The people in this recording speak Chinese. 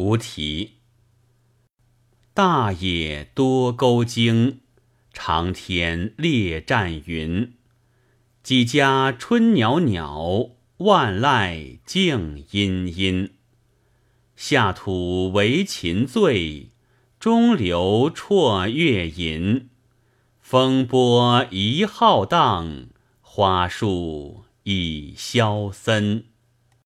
无题。大野多沟经，长天列战云。几家春袅袅，万籁静阴阴。下土为秦醉，中流绰月吟。风波一浩荡，花树已萧森。